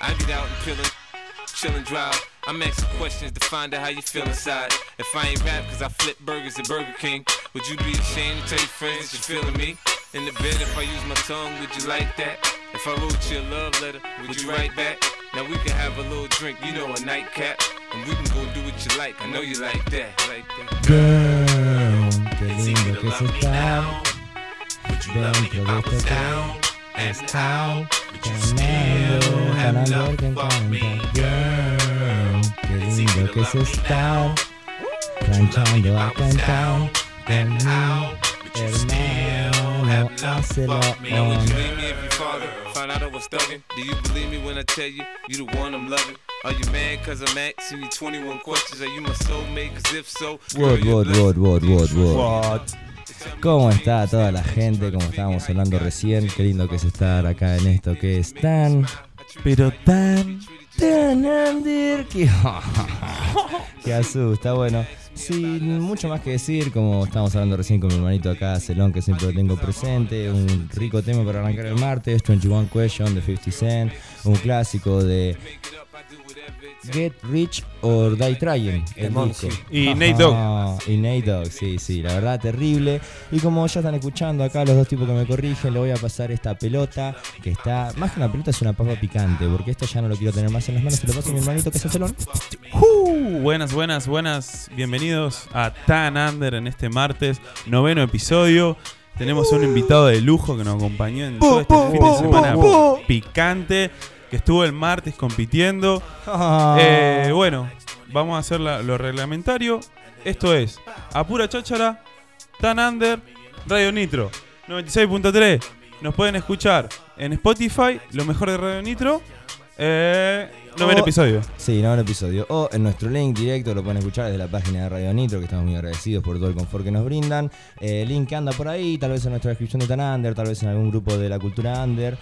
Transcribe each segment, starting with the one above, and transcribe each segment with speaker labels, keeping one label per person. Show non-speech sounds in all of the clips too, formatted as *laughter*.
Speaker 1: I'd get out and pillin', chillin' drive. I'm asking questions to find out how you feel inside. If I ain't rap cause I flip burgers at Burger King, would you be ashamed to tell your friends that you're feeling me? In the bed, if I use my tongue, would you like that? If I wrote you a love letter, would you write back? Now we can have a little drink, you know, a nightcap. And we can go do what you like, I know you like that. Like that.
Speaker 2: Girl, qué
Speaker 3: It's easy
Speaker 2: lindo
Speaker 3: to
Speaker 2: que es
Speaker 3: love me
Speaker 2: estar
Speaker 3: now. Would you love me if I was down and out? But you still have
Speaker 2: ganando que
Speaker 3: love for me,
Speaker 2: encanta.
Speaker 3: girl.
Speaker 2: Girl, qué
Speaker 3: It's easy
Speaker 2: lindo
Speaker 3: to
Speaker 2: que es
Speaker 3: love me
Speaker 2: estar
Speaker 3: now. Would you love me
Speaker 2: planchando
Speaker 3: if I
Speaker 2: acá
Speaker 3: was
Speaker 2: en
Speaker 3: down
Speaker 2: town
Speaker 3: and
Speaker 2: con
Speaker 3: out?
Speaker 2: mi
Speaker 3: But you still
Speaker 2: hermano.
Speaker 3: have love
Speaker 2: Hácelo
Speaker 3: for me,
Speaker 1: Now would you
Speaker 2: on.
Speaker 1: believe me if your father found out I was thugging? Do you believe me when I tell you you the one I'm loving? Are you mad cause I'm asking you 21 questions? Are you my soulmate? Cause if so, girl,
Speaker 2: What,
Speaker 1: you're
Speaker 2: what,
Speaker 1: blessed.
Speaker 2: what, what, what, what.
Speaker 4: What?
Speaker 2: ¿Cómo está toda la gente? Como estábamos hablando recién, qué lindo que es estar acá en esto que es tan,
Speaker 4: Pero tan.
Speaker 2: tan under que, *laughs* que *laughs* asusta. Bueno, sin mucho más que decir, como estábamos hablando recién con mi hermanito acá, Celón, que siempre lo tengo presente, un rico tema para arrancar el martes, 21 Question de 50 Cent, un clásico de Get Rich or Die Trying, el disco.
Speaker 4: Y Nate Dogg.
Speaker 2: Y Nate Dogg, sí, sí, la verdad terrible. Y como ya están escuchando acá los dos tipos que me corrigen, le voy a pasar esta pelota que está, más que una pelota es una papa picante, porque esto ya no lo quiero tener más en las manos, se lo paso a mi hermanito que es el celón.
Speaker 4: Uh, buenas, buenas, buenas. Bienvenidos a Tan Under en este martes, noveno episodio. Tenemos un invitado de lujo que nos acompañó en todo este fin de semana picante, que estuvo el martes compitiendo. Eh, bueno, vamos a hacer la- lo reglamentario. Esto es a pura cháchara, Tan Under, Radio Nitro, 96.3. Nos pueden escuchar en Spotify, lo mejor de Radio Nitro. Eh, noveno episodio.
Speaker 2: Sí, nuevo episodio. O en nuestro link directo lo pueden escuchar desde la página de Radio Nitro, que estamos muy agradecidos por todo el confort que nos brindan. Eh, el link anda por ahí, tal vez en nuestra descripción de Tan Under, tal vez en algún grupo de la cultura Under.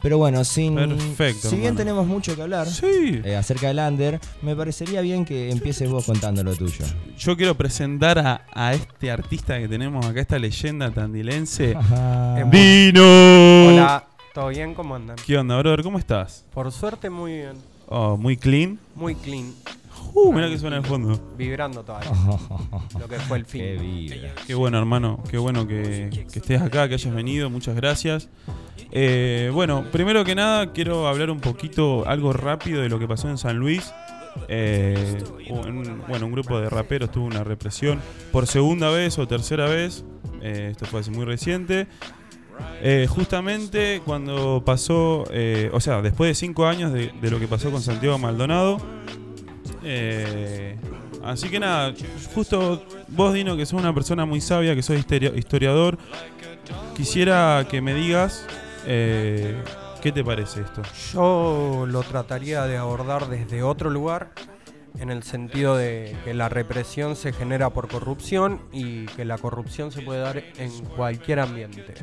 Speaker 2: Pero bueno, sin.
Speaker 4: Perfecto,
Speaker 2: Si bien
Speaker 4: hermano.
Speaker 2: tenemos mucho que hablar
Speaker 4: Sí.
Speaker 2: eh, acerca del Under, me parecería bien que empieces vos contando lo tuyo.
Speaker 4: Yo quiero presentar a, a este artista que tenemos acá, esta leyenda tandilense.
Speaker 2: Ajá.
Speaker 5: En-
Speaker 4: ¡Dino!
Speaker 5: Hola, ¿todo bien? ¿Cómo andan?
Speaker 4: ¿Qué onda, brother? ¿Cómo estás?
Speaker 5: Por suerte muy bien,
Speaker 4: Oh, muy clean.
Speaker 5: muy clean,
Speaker 4: Uh, mirá que suena al fondo.
Speaker 5: vibrando todavía, *laughs* lo que fue el fin.
Speaker 2: Qué vibra.
Speaker 4: Qué bueno, hermano. Qué bueno que, que estés acá, que hayas venido. Muchas gracias. Eh, bueno, primero que nada, quiero hablar un poquito, algo rápido de lo que pasó en San Luis. Eh, un- bueno, un grupo de raperos tuvo una represión por segunda vez o tercera vez. Eh, esto fue hace muy reciente. Eh, justamente cuando pasó, eh, o sea, después de cinco años de, de lo que pasó con Santiago Maldonado. Eh, así que nada, justo vos, Dino, que sos una persona muy sabia, que sos historiador, quisiera que me digas eh, qué te parece esto.
Speaker 5: Yo lo trataría de abordar desde otro lugar, en el sentido de que la represión se genera por corrupción y que la corrupción se puede dar en cualquier ambiente,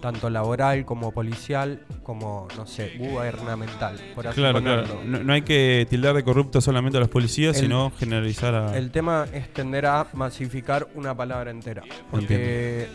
Speaker 5: tanto laboral como policial, como, no sé, gubernamental, por así
Speaker 4: Claro,
Speaker 5: ponerlo.
Speaker 4: claro. No, no hay que tildar de corrupto solamente a los policías,
Speaker 5: El-
Speaker 4: sino generalizar a...
Speaker 5: El tema es tender a masificar una palabra entera. Porque,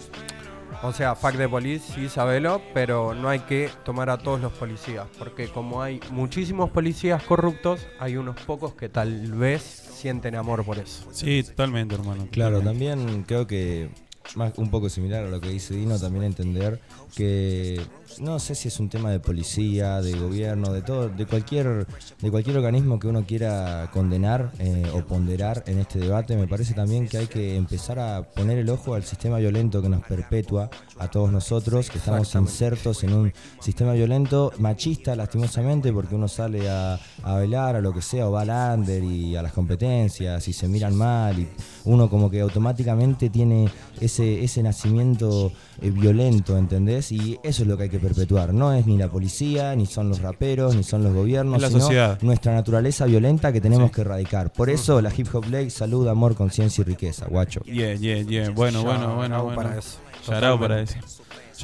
Speaker 5: o sea, fuck de police, sí, sabelo, pero no hay que tomar a todos los policías. Porque como hay muchísimos policías corruptos, hay unos pocos que tal vez sienten amor por eso.
Speaker 4: Sí, totalmente, hermano.
Speaker 2: Claro, también creo que más, un poco similar a lo que dice Dino, también entender que no sé si es un tema de policía, de gobierno, de todo, de cualquier, de cualquier organismo que uno quiera condenar eh, o ponderar en este debate, me parece también que hay que empezar a poner el ojo al sistema violento que nos perpetúa a todos nosotros, que estamos insertos en un sistema violento machista, lastimosamente, porque uno sale a, a bailar, a lo que sea, o va al under y a las competencias y se miran mal, y uno como que automáticamente tiene ese, ese nacimiento eh, violento, ¿entendés? Y eso es lo que hay que perpetuar. No es ni la policía, ni son los raperos, ni son los gobiernos,
Speaker 4: la
Speaker 2: sino
Speaker 4: sociedad.
Speaker 2: nuestra naturaleza violenta que tenemos
Speaker 4: Sí.
Speaker 2: que erradicar. Por eso la hip hop ley, salud, amor, conciencia y riqueza, guacho.
Speaker 4: Yeah, yeah, yeah. Bueno, bueno, bueno, bueno.
Speaker 5: para eso.
Speaker 4: Shout out para eso.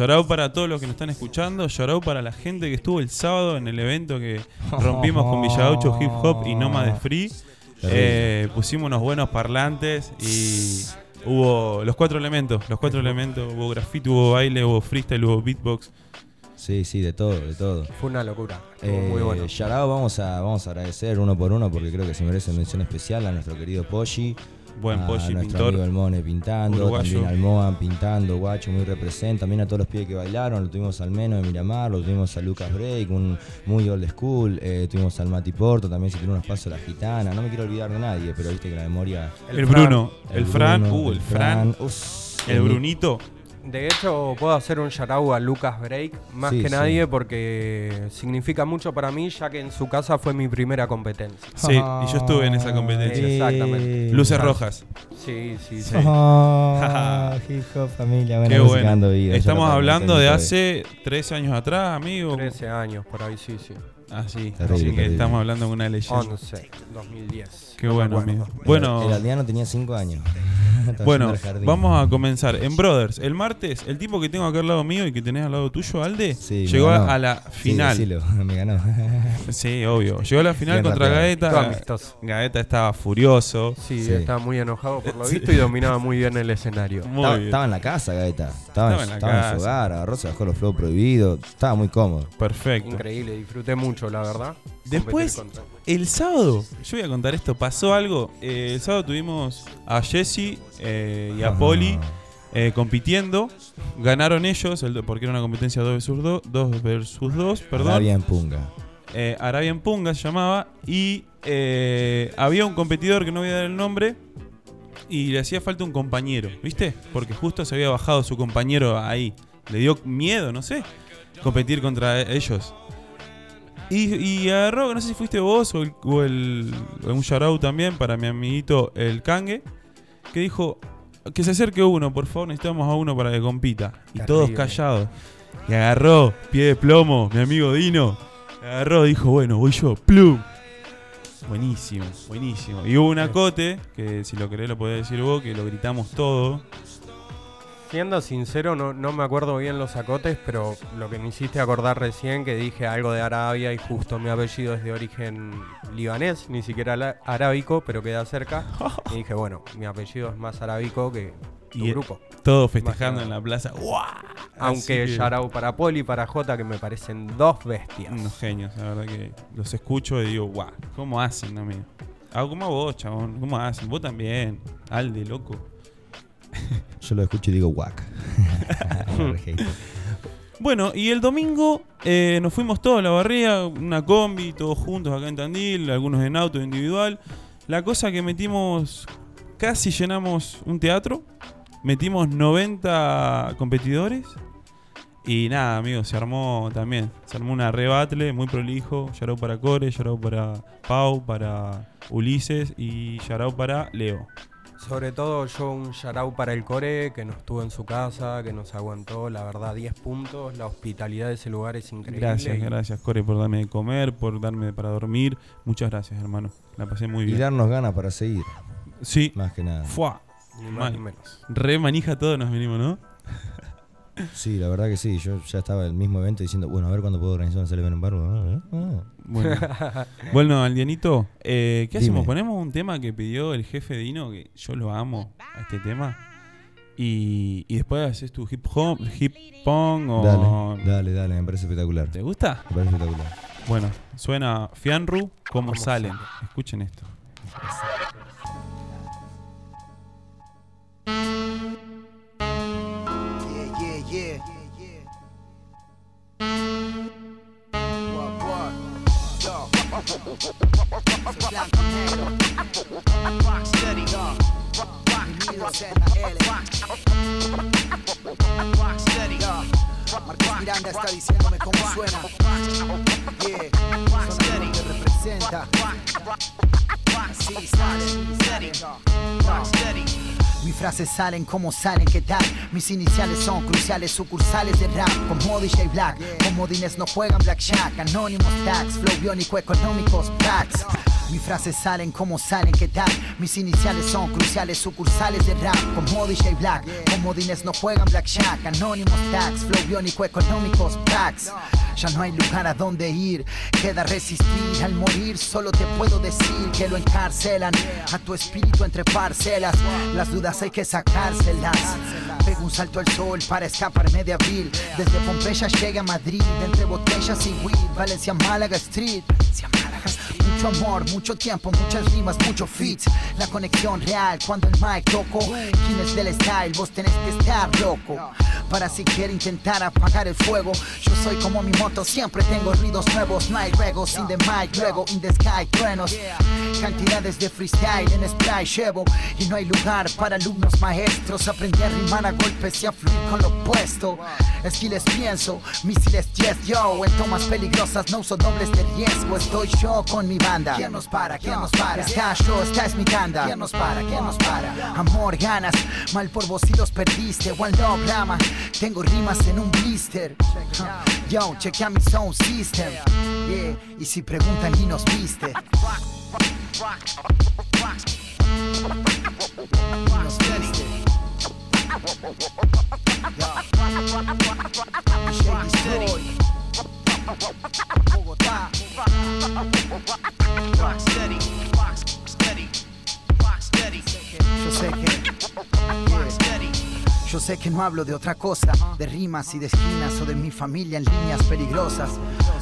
Speaker 4: Out para todos los que nos están escuchando. Out para la gente que estuvo el sábado en el evento que *laughs* rompimos con Villagaucho Hip Hop y Noma de Free. Eh, pusimos unos buenos parlantes y hubo los cuatro elementos. Los cuatro elementos. Hubo graffiti, hubo baile, hubo freestyle, hubo beatbox.
Speaker 2: Sí, sí, de todo, de todo.
Speaker 5: Fue una locura.
Speaker 2: Eh,
Speaker 5: muy bueno.
Speaker 2: Yarao, vamos a, vamos a agradecer uno por uno porque creo que se merece mención especial a nuestro querido Poggi.
Speaker 4: Buen
Speaker 2: a
Speaker 4: Poggi,
Speaker 2: nuestro
Speaker 4: pintor.
Speaker 2: amigo El Mone pintando,
Speaker 4: Uruguayo.
Speaker 2: también al Moan pintando, guacho, muy representa. También a todos los pibes que bailaron, lo tuvimos al Meno de Miramar, lo tuvimos a Lucas Break, un muy old school, eh, tuvimos al Mati Porto, también se tiró unos pasos la gitana. No me quiero olvidar de nadie, pero viste que la memoria.
Speaker 4: El, Bruno, el, Fran, uh, el Fran, el Brunito.
Speaker 5: De hecho, puedo hacer un shout a Lucas Break, más
Speaker 2: Sí,
Speaker 5: que
Speaker 2: sí.
Speaker 5: nadie, porque significa mucho para mí, ya que en su casa fue mi primera competencia.
Speaker 4: Sí, y yo estuve en esa competencia.
Speaker 5: Exactamente.
Speaker 4: Luces rojas.
Speaker 5: Sí, sí, sí.
Speaker 2: Oh, hip hop familia, bueno,
Speaker 4: Qué bueno. Estamos hablando de hace tres años atrás, amigo.
Speaker 5: 13 años, por ahí, sí, sí.
Speaker 4: Ah, sí.
Speaker 2: Terrible,
Speaker 4: Así que
Speaker 2: terrible.
Speaker 4: estamos hablando de una leyenda.
Speaker 5: 11, 2010.
Speaker 4: Qué bueno, amigo.
Speaker 2: El-
Speaker 4: Bueno,
Speaker 2: El aldeano tenía 5 años. *laughs* Estaba
Speaker 4: bueno,
Speaker 2: yendo al jardín.
Speaker 4: vamos a comenzar. En Brothers, el martes, el tipo que tengo acá al lado mío y que tenés al lado tuyo, Alde,
Speaker 2: Sí, me
Speaker 4: llegó
Speaker 2: ganó.
Speaker 4: a, la
Speaker 2: Sí,
Speaker 4: final.
Speaker 2: decilo, *laughs* me ganó. *laughs*
Speaker 4: Sí, obvio. Llegó a la final
Speaker 2: Bien
Speaker 4: contra
Speaker 2: rapeado.
Speaker 4: Gaeta.
Speaker 5: Todo amistoso.
Speaker 4: Gaeta estaba furioso.
Speaker 5: Sí,
Speaker 2: Sí.
Speaker 5: estaba muy enojado por lo
Speaker 4: Sí.
Speaker 5: visto y dominaba muy bien el escenario.
Speaker 4: Muy
Speaker 2: estaba,
Speaker 4: bien.
Speaker 2: estaba en la casa, Gaeta. Estaba,
Speaker 4: Estaba en
Speaker 2: en,
Speaker 4: la
Speaker 2: estaba en
Speaker 4: casa.
Speaker 2: su hogar, agarró, se bajó los flow prohibidos. Estaba muy cómodo.
Speaker 4: Perfecto.
Speaker 5: Increíble, disfruté mucho, la verdad.
Speaker 4: Después,
Speaker 5: contra-
Speaker 4: El sábado, yo voy a contar esto, pasó algo. Eh, el sábado tuvimos a Jesse eh, y a
Speaker 2: Ah.
Speaker 4: Poli eh, compitiendo. Ganaron ellos, el- porque era una competencia 2 versus 2, 2 versus 2, perdón.
Speaker 2: Arabia en punga.
Speaker 4: Eh, Arabian Punga se llamaba. Y eh, había un competidor que no voy a dar el nombre. Y le hacía falta un compañero, ¿viste? Porque justo se había bajado su compañero ahí. Le dio miedo, no sé, competir contra ellos. Y, y agarró, no sé si fuiste vos o, el, o el- un shoutout también para mi amiguito el Kange, que dijo que se acerque uno, por favor, necesitamos a uno para que compita. Y
Speaker 5: Terrible.
Speaker 4: todos callados. Y agarró, pie de plomo, mi amigo Dino. Agarró, dijo, bueno, voy yo, plum. Buenísimo, buenísimo. Y hubo un acote, que si lo querés lo podés decir vos, que lo gritamos todo.
Speaker 5: Siendo sincero, no, no me acuerdo bien los acotes, pero lo que me hiciste acordar recién, que dije algo de Arabia y justo mi apellido es de origen libanés, ni siquiera la- arábico, pero queda cerca. *laughs* Y dije, bueno, mi apellido es más arábico que tu
Speaker 4: Y-
Speaker 5: grupo.
Speaker 4: Todos festejando en la plaza. ¡Guau!
Speaker 5: Aunque
Speaker 4: que-
Speaker 5: Yarao para Poli y para Jota, que me parecen dos bestias.
Speaker 4: Unos genios, la verdad que los escucho y digo, guau, ¿cómo hacen, amigo? Ah, como vos, chabón, ¿cómo hacen? Vos también, Alde, loco. *laughs*
Speaker 2: Yo lo escucho y digo hater. *laughs*
Speaker 4: Bueno, y el domingo eh, nos fuimos todos a la barría, una combi, todos juntos acá en Tandil, algunos en auto individual. La cosa que metimos, casi llenamos un teatro, metimos 90 competidores. Y nada, amigos, se armó también. Se armó una rebatle muy prolijo. Yarao para Core, Yarao para Pau, para Ulises y Yarao para Leo.
Speaker 5: Sobre todo yo un Yarao para el Core, que nos estuvo en su casa, que nos aguantó, la verdad, 10 puntos. La hospitalidad de ese lugar es increíble.
Speaker 4: Gracias,
Speaker 5: y-
Speaker 4: gracias, Core, por darme de comer, por darme para dormir. Muchas gracias, hermano. La pasé muy
Speaker 2: Y
Speaker 4: bien.
Speaker 2: darnos ganas para seguir,
Speaker 4: Sí,
Speaker 2: más que nada.
Speaker 4: Fua.
Speaker 5: Ni más ni menos.
Speaker 4: Re manija todos nos venimos, ¿no? *laughs*
Speaker 2: Sí, la verdad que sí. Yo ya estaba en el mismo evento diciendo, bueno, a ver cuándo puedo organizar un CLB en barro. Ah, ah.
Speaker 4: Bueno, *laughs* bueno Aldianito, eh, ¿qué
Speaker 2: Dime.
Speaker 4: hacemos? Ponemos un tema que pidió el jefe Dino, que yo lo amo a este tema. Y, y después haces tu hip hop, hip pong o.
Speaker 2: Dale, dale, dale, me parece espectacular.
Speaker 4: ¿Te gusta?
Speaker 2: Me parece espectacular.
Speaker 4: Bueno, suena Fianru como
Speaker 5: Como
Speaker 4: salen.
Speaker 5: salen.
Speaker 4: Escuchen esto.
Speaker 6: Soy blanco y negro. Yo. Bienvenidos en la L. Yo. Marcos Miranda está diciéndome cómo suena. Yeah. Sonido que representa. Así sale. Yo. Mis frases salen como salen, ¿qué tal? Mis iniciales son cruciales, sucursales de rap Como DJ Black, comodines no juegan Blackjack Anónimos tags, flow biónico económicos, packs mis frases salen como salen, ¿qué tal? Mis iniciales son cruciales, sucursales de rap Como DJ Black, comodines no juegan Blackjack Anónimos tags, flow biónico económicos, packs ya no hay lugar a donde ir, queda resistir al morir. Solo te puedo decir que lo encarcelan a tu espíritu entre parcelas. Las dudas hay que sacárselas. Pego un salto al sol para escaparme de abril. Desde Pompeya llegué a Madrid, entre botellas y weed. Valencia, Málaga Street. Mucho amor, mucho tiempo, muchas rimas, mucho fits. La conexión real cuando el mic toco. Quien es del style, vos tenés que estar loco. Para siquiera intentar apagar el fuego. Yo soy como mi moto, siempre tengo ruidos nuevos. No hay ruegos, in the mic, luego in the sky, truenos. Cantidades de freestyle en spray llevo. Y no hay lugar para alumnos maestros. Aprendí a rimar a golpes y a fluir con lo opuesto. Esquiles pienso, misiles yes yo. En tomas peligrosas no uso dobles de riesgo. Estoy yo con mi banda. ¿Quién nos para? ¿Quién nos para? Está yo, esta es mi tanda. ¿Quién nos para? ¿Quién nos para? Amor, ganas, mal por vos si los perdiste. One love, drama. Tengo rimas en un blister. Yo, chequea mi sound system. Yeah, y si preguntan y nos viste. Nos viste. Yo sé que. Yeah. Yo sé que no hablo de otra cosa, de rimas y de esquinas o de mi familia en líneas peligrosas.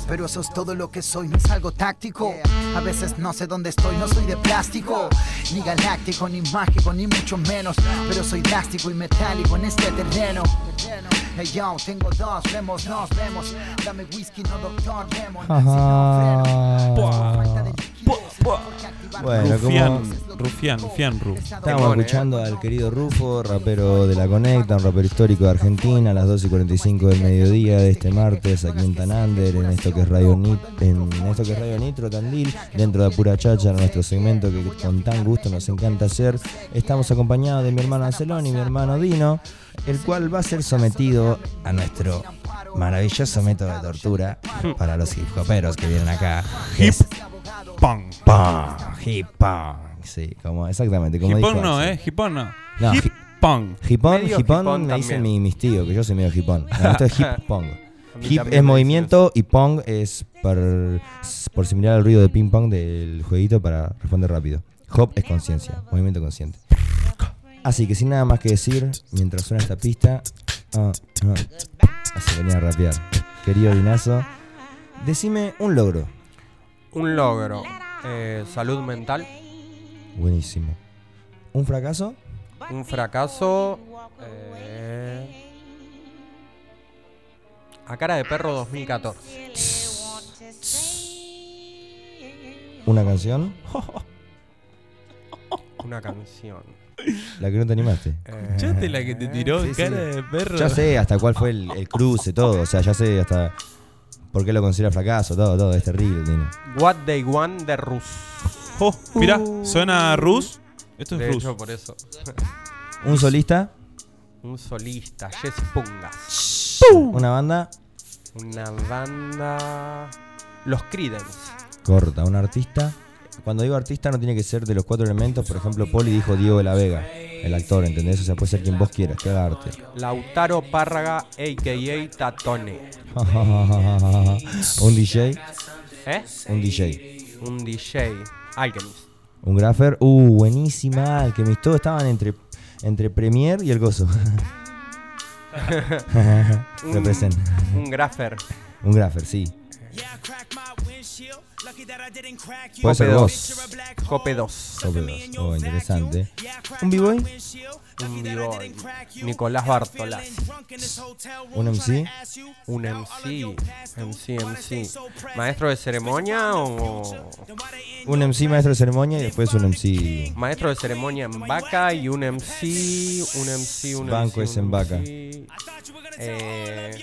Speaker 6: Pero eso es todo lo que soy, no es algo táctico. A veces no sé dónde estoy, no soy de plástico, ni galáctico, ni mágico, ni mucho menos. Pero soy drástico y metálico en este terreno. Hey yo, tengo dos, vemos, nos vemos. Dame whisky, no doctor, de liquidez, porque activar
Speaker 2: Bueno,
Speaker 4: Rufián,
Speaker 2: como
Speaker 4: Rufián, Rufián Ru.
Speaker 2: estábamos
Speaker 5: Temón, eh.
Speaker 2: escuchando al querido Rufo, rapero de la Conecta, un rapero histórico de Argentina, a las 2 y 45 del mediodía de este martes aquí en Tanander, en esto que es Radio Nit, en esto que es Radio Nitro Tandil, dentro de Pura Chacha, nuestro segmento que con tan gusto nos encanta hacer. Estamos acompañados de mi hermano Ancelón y mi hermano Dino, el cual va a ser sometido a nuestro maravilloso método de tortura para los hip hoperos que vienen acá. que es
Speaker 4: Pong.
Speaker 2: pong, hip pong. Sí, como exactamente como
Speaker 4: Hipón
Speaker 2: dijo
Speaker 4: no. ¿eh? Hipón no.
Speaker 2: No,
Speaker 4: Hip.
Speaker 2: Hipón, hipón
Speaker 5: hipón
Speaker 2: me dicen mi- mis tíos, que yo soy medio hipón. No, esto es hip pong. Hip es movimiento y pong es por, por similar al ruido de ping pong del jueguito para responder rápido. Hop es conciencia, movimiento consciente. Así que sin nada más que decir, mientras suena esta pista, ah, ah, así venía a rapear. Querido Dinazo, decime un logro.
Speaker 5: Un logro. Eh, salud mental.
Speaker 2: Buenísimo. ¿Un fracaso?
Speaker 5: Un fracaso. eh, a cara de perro 2014.
Speaker 2: ¿Una canción? *laughs*
Speaker 5: Una canción.
Speaker 2: La que no te animaste.
Speaker 5: Eh,
Speaker 4: ¿Escuchaste la que te tiró
Speaker 2: Sí, sí.
Speaker 4: cara de perro?
Speaker 2: Ya sé hasta cuál fue el, el cruce, todo. O sea, ya sé hasta por qué lo considera fracaso, todo, todo. Es terrible.
Speaker 5: What They Want de Rus.
Speaker 4: Oh, mirá, suena Rus. Esto
Speaker 5: De
Speaker 4: es Rus.
Speaker 5: hecho, por eso. *laughs*
Speaker 2: Un solista,
Speaker 5: Un solista, Jess Pungas.
Speaker 2: una banda
Speaker 5: Una banda. Los Creedence.
Speaker 2: corta, un artista. Cuando digo artista no tiene que ser de los cuatro elementos. Por ejemplo, Poli dijo Diego de la Vega, el actor, ¿entendés? O sea, puede ser quien vos quieras, que haga arte.
Speaker 5: Lautaro Párraga, a.k.a. Tatone. *laughs*
Speaker 2: un DJ,
Speaker 5: ¿Eh?
Speaker 2: un DJ.
Speaker 5: Un DJ. Alchemist.
Speaker 2: Un graffer, uh, buenísima, Alchemist. Todos estaban entre, entre Premiere y el gozo.
Speaker 5: Un- *laughs* *laughs*
Speaker 2: Represent.
Speaker 5: Un graffer.
Speaker 2: Un graffer, sí.
Speaker 5: Cope
Speaker 2: vos.
Speaker 5: Cope 2.
Speaker 2: Cope dos. Oh, interesante. ¿Un B-Boy?
Speaker 5: Un b-boy. Nicolás Bartolás.
Speaker 2: ¿Un MC?
Speaker 5: Un MC. MC, MC. ¿Maestro de ceremonia o
Speaker 2: Un MC maestro de ceremonia y después un MC.
Speaker 5: maestro de ceremonia en vaca y un MC, un MC, un
Speaker 2: Banco
Speaker 5: MC,
Speaker 2: es en vaca.
Speaker 5: Eh,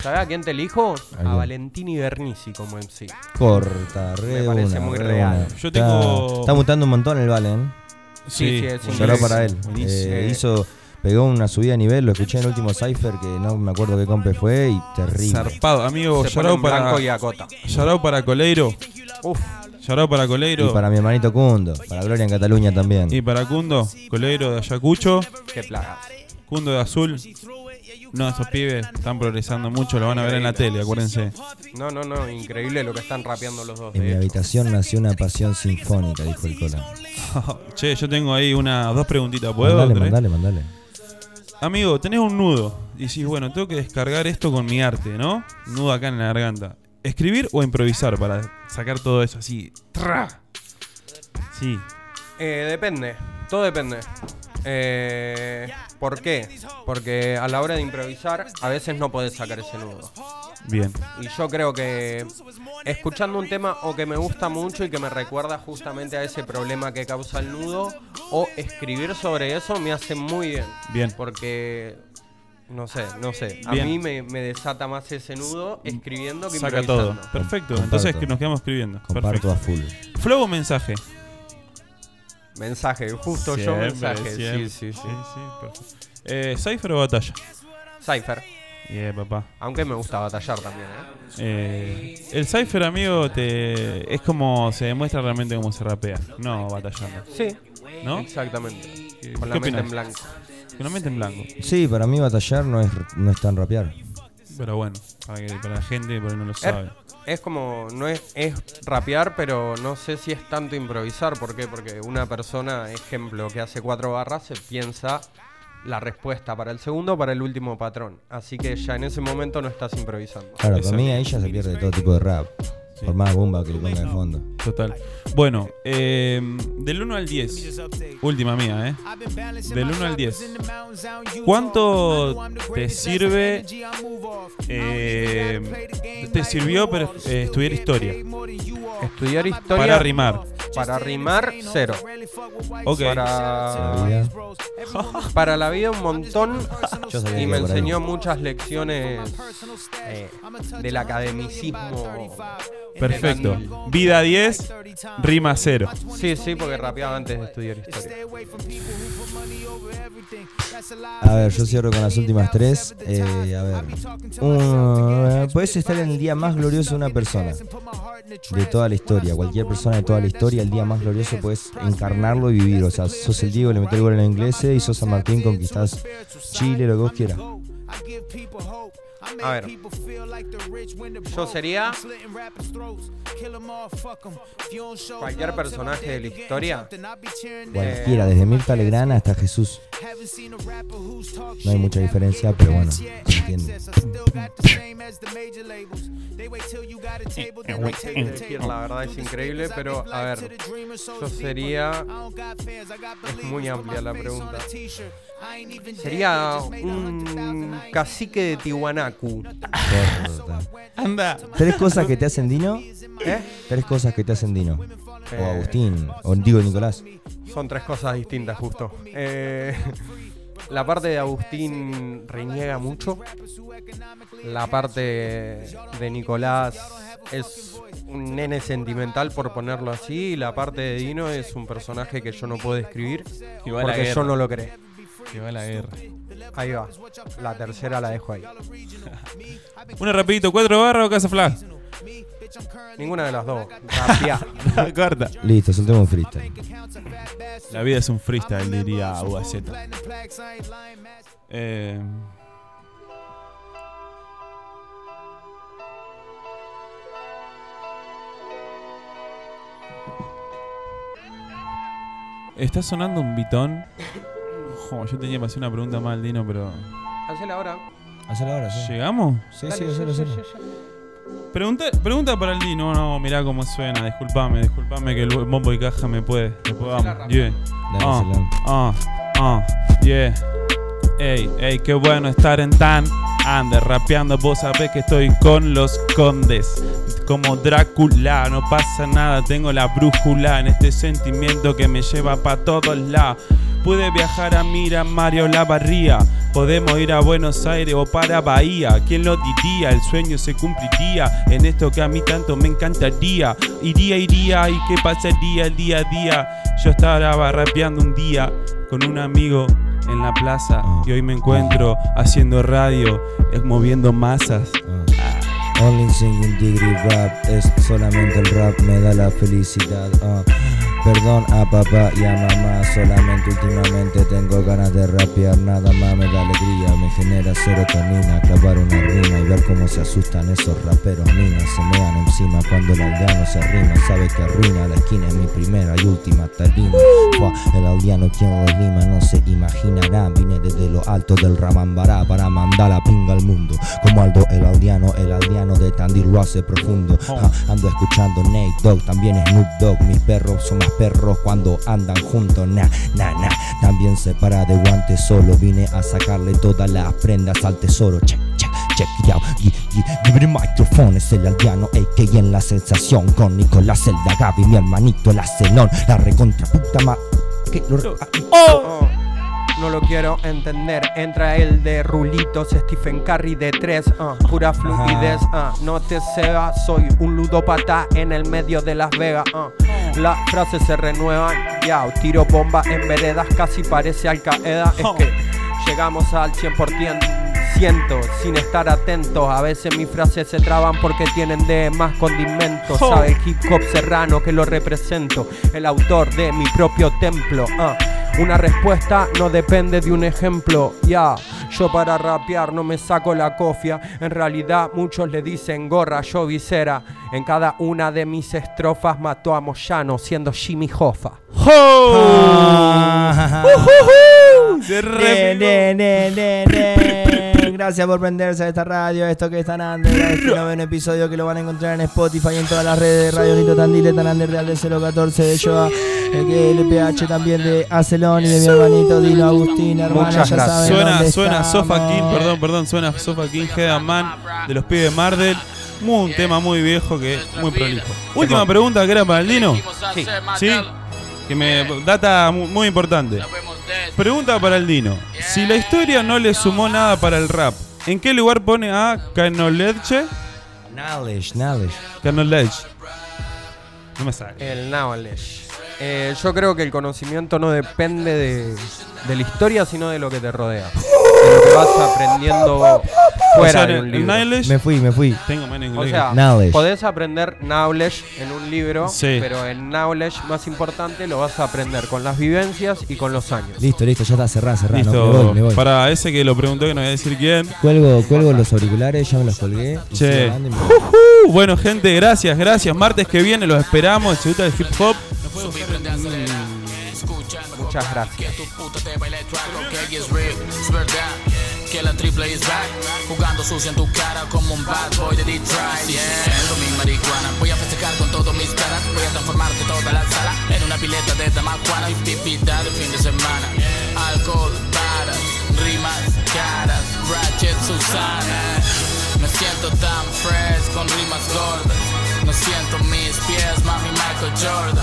Speaker 5: ¿Sabes a quién te elijo? A? Valentini Bernisi como MC.
Speaker 2: Corta, re
Speaker 5: Me
Speaker 2: de
Speaker 5: parece
Speaker 2: una,
Speaker 5: muy
Speaker 2: re
Speaker 5: real.
Speaker 2: una.
Speaker 4: Yo
Speaker 2: Está-
Speaker 4: tengo-
Speaker 2: Está, mutando un montón el Valen.
Speaker 5: Sí, sí, es
Speaker 2: Un saludo para él.
Speaker 4: Buenísimo.
Speaker 2: Eh, hizo, pegó una subida de nivel, lo escuché en el último Cypher que no me acuerdo qué compe fue y terrible.
Speaker 4: Zarpado, amigo.
Speaker 5: Se pone
Speaker 4: Yarao
Speaker 5: en blanco
Speaker 4: para,
Speaker 5: y acota.
Speaker 4: yarao para Coleiro.
Speaker 5: Uf,
Speaker 4: Yarao para
Speaker 2: Y
Speaker 4: Coleiro.
Speaker 2: para mi hermanito Cundo, para Gloria en Cataluña también.
Speaker 4: Y para Cundo. Coleiro de Ayacucho.
Speaker 5: qué plagas.
Speaker 4: Cundo de Azul. No, esos pibes están progresando mucho. Lo van a ver en la tele, acuérdense.
Speaker 5: No, no, no, increíble lo que están rapeando los dos.
Speaker 2: En mi habitación nació una pasión sinfónica, dijo el cola. *laughs*
Speaker 4: che, yo tengo ahí unas dos preguntitas. ¿Puedo?
Speaker 2: Mandale, mandale, mandale.
Speaker 4: Amigo, tenés un nudo. Y decís, bueno, tengo que descargar esto con mi arte, ¿no? Nudo acá en la garganta. ¿Escribir o improvisar para sacar todo eso así? ¡Tra! Sí.
Speaker 5: Eh, depende, todo depende. Eh, ¿Por qué? Porque a la hora de improvisar a veces no podés sacar ese nudo.
Speaker 4: Bien.
Speaker 5: Y yo creo que escuchando un tema o que me gusta mucho y que me recuerda justamente a ese problema que causa el nudo, o escribir sobre eso me hace muy bien.
Speaker 4: Bien.
Speaker 5: Porque, no sé, no sé. A
Speaker 4: Bien.
Speaker 5: mí me, me desata más ese nudo escribiendo que
Speaker 4: Saca todo.
Speaker 5: improvisando.
Speaker 4: Perfecto.
Speaker 2: Comparto.
Speaker 4: Entonces que nos quedamos escribiendo.
Speaker 2: Comparto
Speaker 4: Perfecto.
Speaker 2: a full.
Speaker 4: Flow mensaje.
Speaker 5: Mensaje, justo yo
Speaker 4: Siempre,
Speaker 5: mensaje.
Speaker 4: siempre.
Speaker 5: Sí, sí, sí.
Speaker 4: perfecto. Eh, ¿Cypher o batalla?
Speaker 5: Cypher.
Speaker 4: Yeah, papá.
Speaker 5: Aunque me gusta batallar también, ¿eh?
Speaker 4: Eh, el Cypher, amigo, te es como se demuestra realmente cómo se rapea. No batallando.
Speaker 5: Sí,
Speaker 4: ¿No?
Speaker 5: exactamente.
Speaker 4: ¿Qué-
Speaker 5: Con la mente
Speaker 4: opinas?
Speaker 5: en blanco.
Speaker 4: Finalmente en blanco.
Speaker 2: Sí, para mí batallar no es, no es tan rapear.
Speaker 4: Pero bueno, para, que, para la gente por ahí no lo sabe.
Speaker 5: Es como, no es, es rapear, pero no sé si es tanto improvisar. ¿Por qué? Porque una persona, ejemplo, que hace cuatro barras, se piensa la respuesta para el segundo o para el último patrón. Así que ya en ese momento no estás improvisando.
Speaker 2: Claro, para mí ahí ya se pierde todo tipo de rap.
Speaker 4: Sí.
Speaker 2: Por más bomba que le ponga de fondo.
Speaker 4: Total. Bueno, eh, del 1 al 10. Última mía, ¿eh? Del 1 al 10. ¿Cuánto te sirve, eh, te sirvió per- eh, estudiar historia?
Speaker 5: Estudiar historia
Speaker 4: Para rimar.
Speaker 5: para rimar, cero.
Speaker 4: Ok.
Speaker 2: La
Speaker 5: Para,
Speaker 2: vida. *laughs*
Speaker 5: para la vida un montón y me enseñó muchas lecciones eh, del academicismo.
Speaker 4: Perfecto.
Speaker 5: estudiantil.
Speaker 4: Vida 10, rima 0.
Speaker 5: Sí, sí, porque rapeaba antes de estudiar historia.
Speaker 2: A ver, yo cierro con las últimas tres. Eh, a ver. Un- puedes estar en el día más glorioso de una persona. De toda la historia. Cualquier persona de toda la historia, el día más glorioso puedes encarnarlo y vivir. O sea, sos el Diego, le metés el gol en la inglesa y sos San Martín, conquistás Chile, lo que vos quieras.
Speaker 5: A ver, yo sería cualquier personaje de la historia.
Speaker 2: Cualquiera, desde Mirta Legrand hasta Jesús. No hay mucha diferencia, pero bueno, se entiende.
Speaker 5: Elegir, la verdad es increíble, pero a ver, yo sería. Es muy amplia la pregunta. Sería un cacique de Tiwanaku.
Speaker 4: Anda.
Speaker 2: ¿Tres cosas que te hacen Dino?
Speaker 5: ¿Eh?
Speaker 2: Tres cosas que te hacen Dino. O
Speaker 5: Eh,
Speaker 2: Agustín, o digo Nicolás.
Speaker 5: Son tres cosas distintas, justo. Eh, la parte de Agustín reniega mucho. La parte de Nicolás es un nene sentimental, por ponerlo así. Y la parte de Dino es un personaje que yo no puedo describir porque yo no lo creo.
Speaker 4: Que va la guerra.
Speaker 5: Ahí va. La tercera la dejo ahí. *laughs*
Speaker 4: Una rapidito, ¿cuatro barras o casa flash?
Speaker 5: Ninguna de las dos. *laughs* Rapear. *laughs*
Speaker 4: Corta.
Speaker 2: Listo, soltemos un freestyle.
Speaker 4: La vida es un freestyle, diría UAZ. Eh, Está sonando un bitón. Jo, yo tenía que hacer una pregunta más al Dino, pero.
Speaker 5: Hacela ahora.
Speaker 2: Hacelo ahora, sí.
Speaker 4: ¿Llegamos?
Speaker 2: Sí,
Speaker 5: Dale,
Speaker 2: sí,
Speaker 5: ya, ya.
Speaker 4: Pregunta, pregunta para el Dino. No, no, mirá cómo suena. Disculpame, disculpame que el bombo y caja me puede. Después vamos. Yeah. Ah, ah, ah, yeah. Ey, ey, qué bueno estar en tan ande rapeando. Vos sabés que estoy con los condes. Como Drácula, no pasa nada, tengo la brújula en este sentimiento que me lleva pa' todos lados. Pude viajar a Miramar o La Barría, podemos ir a Buenos Aires o para Bahía. ¿Quién lo diría? El sueño se cumpliría en esto que a mí tanto me encantaría. Iría, iría, ¿y qué pasaría el día a día? Yo estaba rapeando un día con un amigo en la plaza y hoy me encuentro haciendo radio, eh, moviendo masas.
Speaker 2: Ah. Only singing degree rap es solamente el rap me da la felicidad. ah. Perdón a papá y a mamá, solamente últimamente tengo ganas de rapear, nada más me da alegría, me genera serotonina, clavar una rima y ver cómo se asustan esos raperos minas, se mean encima cuando el aldeano se arrima, sabe que arruina la esquina es mi primera y última tarima. El aldeano quien lo rima no se imaginará, vine desde lo alto del Ramambará para mandar la pinga al mundo, como Aldo el aldeano, el aldeano de Tandil lo hace profundo. Ando escuchando Nate Dogg, también Snoop Dogg. Mis perros son más perros cuando andan juntos. Nah, nah, nah. También se para de guantes solo. Vine a sacarle todas las prendas al tesoro. Check, check, check it out. Give the microphone. Es el aldeano, a.k.a. en la sensación. Con Nicolás el de Gaby, mi hermanito el acelón. La recontra puta ma. Ah,
Speaker 5: Oh, no lo quiero entender. Entra el de rulitos, Stephen Curry de tres, ah, pura fluidez. ah, no te cebas, soy un ludópata en el medio de Las Vegas. Las frases se renuevan, ya, tiro bomba en veredas, casi parece Al Qaeda. Es que llegamos al 100%. Siento, sin estar atentos, a veces mis frases se traban porque tienen de más condimentos. Sabe el hip hop serrano que lo represento, el autor de mi propio templo. ah. Una respuesta no depende de un ejemplo, ya. Yo para rapear no me saco la cofia. En realidad muchos le dicen gorra, yo visera. En cada una de mis estrofas mató a Moyano siendo Jimmy Hoffa.
Speaker 2: Ah.
Speaker 4: Re-
Speaker 2: ne, ne, ne, ne. Gracias por prenderse a esta radio, esto que es tan under, a este noveno episodio que lo van a encontrar en Spotify y en todas las redes de Radio Nito Tandile, tan under real de 014 de Joa, el que LPH también de Acelón y de mi hermanito Dino Agustín, hermano,
Speaker 5: Muchas
Speaker 2: ya
Speaker 5: gracias.
Speaker 2: saben
Speaker 4: Suena,
Speaker 2: dónde
Speaker 4: suena Sofa. King, perdón, perdón, suena Sofa King, Head Man de los pibes de Mardel. Muy, un tema muy viejo que es muy prolijo. Última pregunta que era para el Dino.
Speaker 5: Sí.
Speaker 4: Sí, que me data mu- muy importante. Pregunta para el Dino. Si la historia no le sumó nada para el rap, ¿en qué lugar pone a Knowledge?
Speaker 2: Knowledge, knowledge.
Speaker 4: Knowledge. No me sale.
Speaker 5: El knowledge. Eh, yo creo que el conocimiento no depende de, de la historia, sino de lo que te rodea. De lo que vas aprendiendo fuera
Speaker 4: O sea,
Speaker 5: de un libro.
Speaker 4: knowledge-
Speaker 2: Me fui, me fui.
Speaker 4: Tengo menos
Speaker 5: O
Speaker 4: inglés.
Speaker 5: sea,
Speaker 2: Knowledge.
Speaker 5: podés aprender knowledge en un libro,
Speaker 4: Sí.
Speaker 5: pero el knowledge más importante lo vas a aprender con las vivencias y con los años.
Speaker 2: Listo, listo, ya está cerrado, cerrado.
Speaker 4: Listo.
Speaker 2: me voy, me voy.
Speaker 4: Para ese que lo preguntó que no voy a decir quién.
Speaker 2: Cuelgo, cuelgo los auriculares, ya me los colgué.
Speaker 4: Che.
Speaker 2: sigo hablando y me voy.
Speaker 4: Uh, bueno, gente, gracias, gracias. Martes que viene los esperamos. Gusta el hip hop, en-
Speaker 5: Gracias.
Speaker 7: Tu puta te baila el track, ok, es real, es verdad. Que la triple is back, jugando sucio en tu cara como un bad boy de Detroit. Yeah, Siendo mi marihuana, voy a festejar con todos mis caras. Voy a transformarte toda la sala en una pileta de damajuana y pipita de fin de semana. Alcohol, varas, rimas, caras, Ratchet, Susana. Me siento tan fresh con rimas gordas. No siento mis pies, mami Michael Jordan.